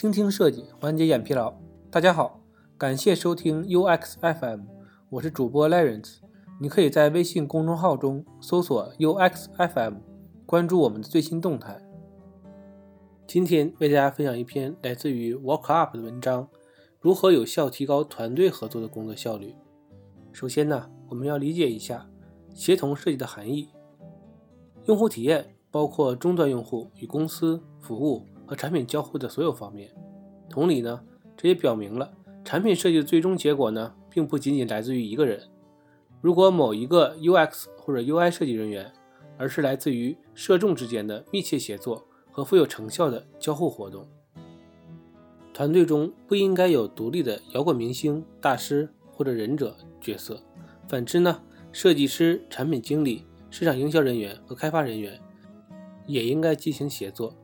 倾听设计，缓解眼疲劳。大家好，感谢收听 UX FM，我是主播 Lawrence。你可以在微信公众号中搜索 UX FM，关注我们的最新动态。今天为大家分享一篇来自于 WorkUp 的文章：如何有效提高团队合作的工作效率。首先呢，我们要理解一下协同设计的含义。用户体验包括终端用户与公司服务和产品交互的所有方面。同理呢，这也表明了产品设计的最终结果呢，并不仅仅来自于一个人。如果某一个 UX 或者 UI 设计人员，而是来自于社众之间的密切协作和富有成效的交互活动。团队中不应该有独立的摇滚明星、大师或者忍者角色。反之呢，设计师、产品经理。市场营销人员和开发人员也应该进行协作，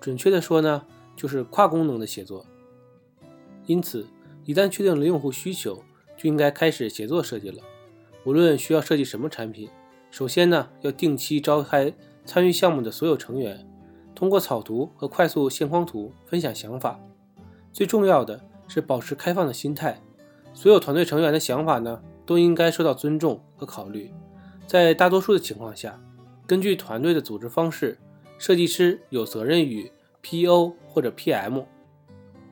准确的说呢，就是跨功能的协作。因此，一旦确定了用户需求，就应该开始协作设计了。无论需要设计什么产品，首先呢，要定期召开参与项目的所有成员，通过草图和快速线框图分享想法。最重要的是保持开放的心态，所有团队成员的想法呢，都应该受到尊重和考虑。在大多数的情况下，根据团队的组织方式，设计师有责任与 PO 或者 PM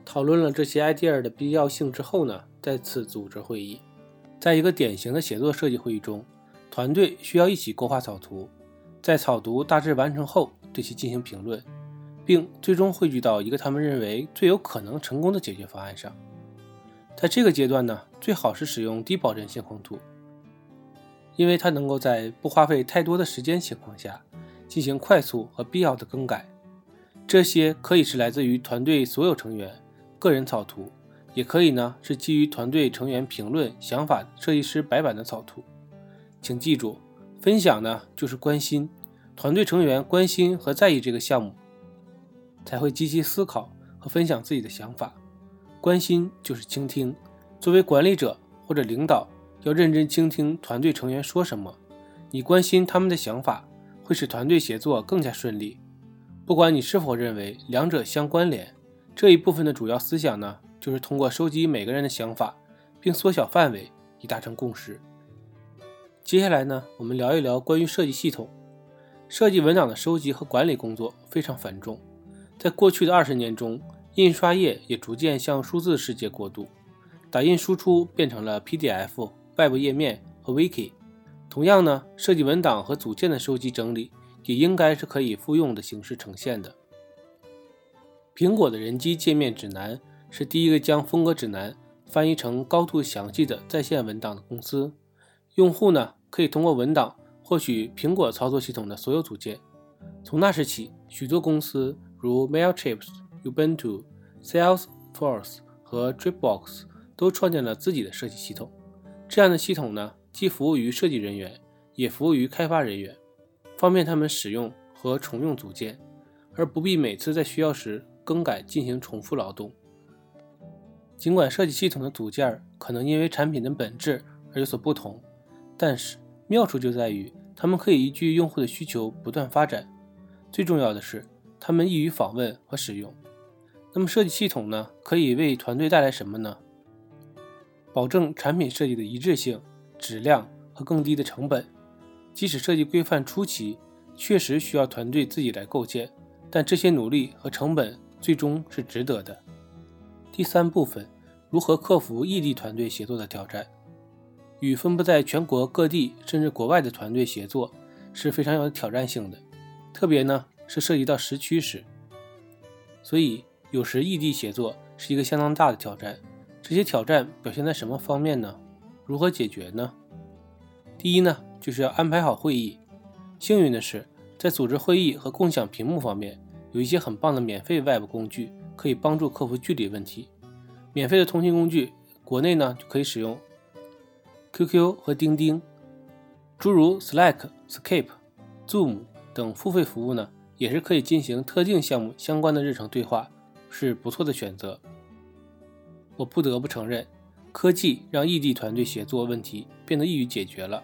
讨论了这些 idea 的必要性之后呢，再次组织会议。在一个典型的写作设计会议中，团队需要一起勾画草图，在草图大致完成后对其进行评论，并最终汇聚到一个他们认为最有可能成功的解决方案上。在这个阶段呢，最好是使用低保真线框图。因为它能够在不花费太多的时间情况下进行快速和必要的更改，这些可以是来自于团队所有成员个人草图，也可以呢是基于团队成员评论想法设计师白板的草图。请记住，分享呢就是关心，团队成员关心和在意这个项目，才会积极思考和分享自己的想法。关心就是倾听，作为管理者或者领导。要认真倾听团队成员说什么，你关心他们的想法，会使团队协作更加顺利。不管你是否认为两者相关联，这一部分的主要思想呢，就是通过收集每个人的想法，并缩小范围以达成共识。接下来呢，我们聊一聊关于设计系统、设计文档的收集和管理工作非常繁重。在过去的二十年中，印刷业也逐渐向数字世界过渡，打印输出变成了 PDF。外部页面和 Wiki，同样呢，设计文档和组件的收集整理也应该是可以复用的形式呈现的。苹果的人机界面指南是第一个将风格指南翻译成高度详细的在线文档的公司。用户呢可以通过文档获取苹果操作系统的所有组件。从那时起，许多公司如 Mailchimp、Ubuntu、Salesforce 和 Dropbox 都创建了自己的设计系统。这样的系统呢，既服务于设计人员，也服务于开发人员，方便他们使用和重用组件，而不必每次在需要时更改进行重复劳动。尽管设计系统的组件可能因为产品的本质而有所不同，但是妙处就在于它们可以依据用户的需求不断发展。最重要的是，它们易于访问和使用。那么设计系统呢，可以为团队带来什么呢？保证产品设计的一致性、质量和更低的成本。即使设计规范初期确实需要团队自己来构建，但这些努力和成本最终是值得的。第三部分，如何克服异地团队协作的挑战？与分布在全国各地甚至国外的团队协作是非常有挑战性的，特别呢是涉及到时区时。所以有时异地协作是一个相当大的挑战。这些挑战表现在什么方面呢？如何解决呢？第一呢，就是要安排好会议。幸运的是，在组织会议和共享屏幕方面，有一些很棒的免费 Web 工具可以帮助克服距离问题。免费的通信工具，国内呢就可以使用 QQ 和钉钉，诸如 Slack、Skype、Zoom 等付费服务呢，也是可以进行特定项目相关的日程对话，是不错的选择。我不得不承认，科技让异地团队协作问题变得易于解决了。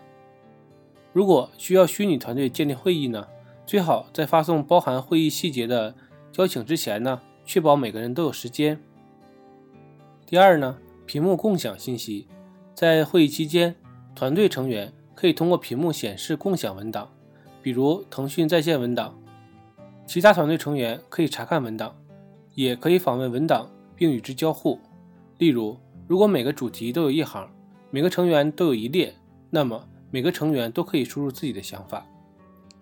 如果需要虚拟团队建立会议呢，最好在发送包含会议细节的邀请之前呢，确保每个人都有时间。第二呢，屏幕共享信息，在会议期间，团队成员可以通过屏幕显示共享文档，比如腾讯在线文档，其他团队成员可以查看文档，也可以访问文档并与之交互。例如，如果每个主题都有一行，每个成员都有一列，那么每个成员都可以输入自己的想法。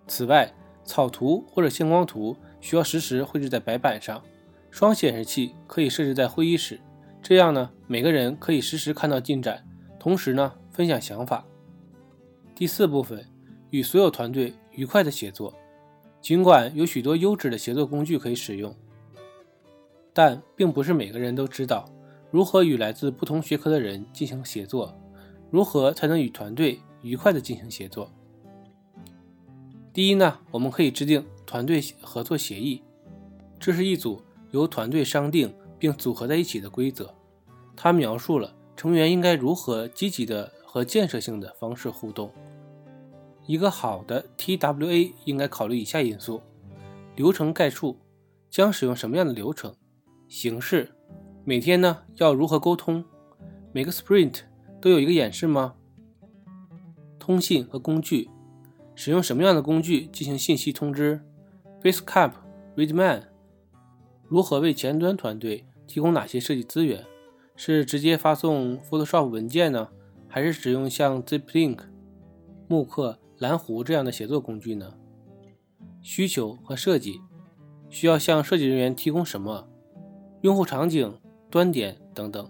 此外，草图或者星光图需要实时绘制在白板上，双显示器可以设置在会议室。这样呢，每个人可以实时看到进展，同时呢分享想法。第四部分，与所有团队愉快的协作。尽管有许多优质的协作工具可以使用，但并不是每个人都知道如何与来自不同学科的人进行协作，如何才能与团队愉快的进行协作。第一呢，我们可以制定团队合作协议，这是一组由团队商定。并组合在一起的规则，它描述了成员应该如何积极的和建设性的方式互动。一个好的 TWA 应该考虑以下因素：流程概述，将使用什么样的流程；形式，每天呢要如何沟通；每个 Sprint 都有一个演示吗？通信和工具，使用什么样的工具进行信息通知？Basecamp、Redman，如何为前端团队？提供哪些设计资源？是直接发送 Photoshop 文件呢，还是使用像 ZipLink、木刻、蓝狐这样的写作工具呢？需求和设计需要向设计人员提供什么？用户场景、端点等等。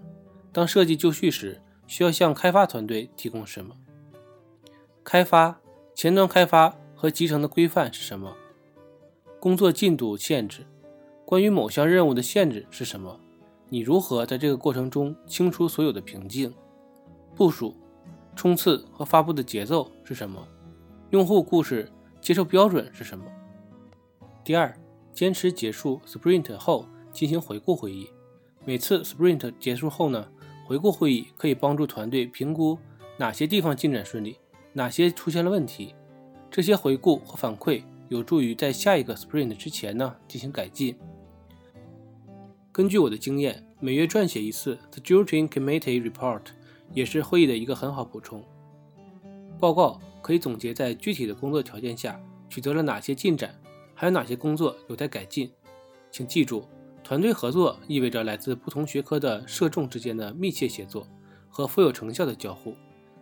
当设计就绪时，需要向开发团队提供什么？开发前端开发和集成的规范是什么？工作进度限制，关于某项任务的限制是什么？你如何在这个过程中清除所有的瓶颈？部署、冲刺和发布的节奏是什么？用户故事接受标准是什么？第二，坚持结束 Sprint 后进行回顾会议。每次 Sprint 结束后呢，回顾会议可以帮助团队评估哪些地方进展顺利，哪些出现了问题。这些回顾和反馈有助于在下一个 Sprint 之前呢进行改进。根据我的经验，每月撰写一次 The Joint Committee Report 也是会议的一个很好补充。报告可以总结在具体的工作条件下取得了哪些进展，还有哪些工作有待改进。请记住，团队合作意味着来自不同学科的社众之间的密切协作和富有成效的交互。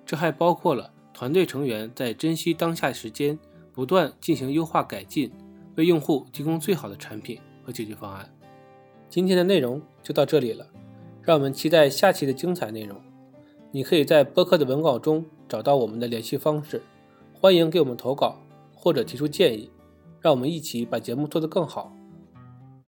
这还包括了团队成员在珍惜当下时间，不断进行优化改进，为用户提供最好的产品和解决方案。今天的内容就到这里了，让我们期待下期的精彩内容。你可以在播客的文稿中找到我们的联系方式，欢迎给我们投稿或者提出建议，让我们一起把节目做得更好。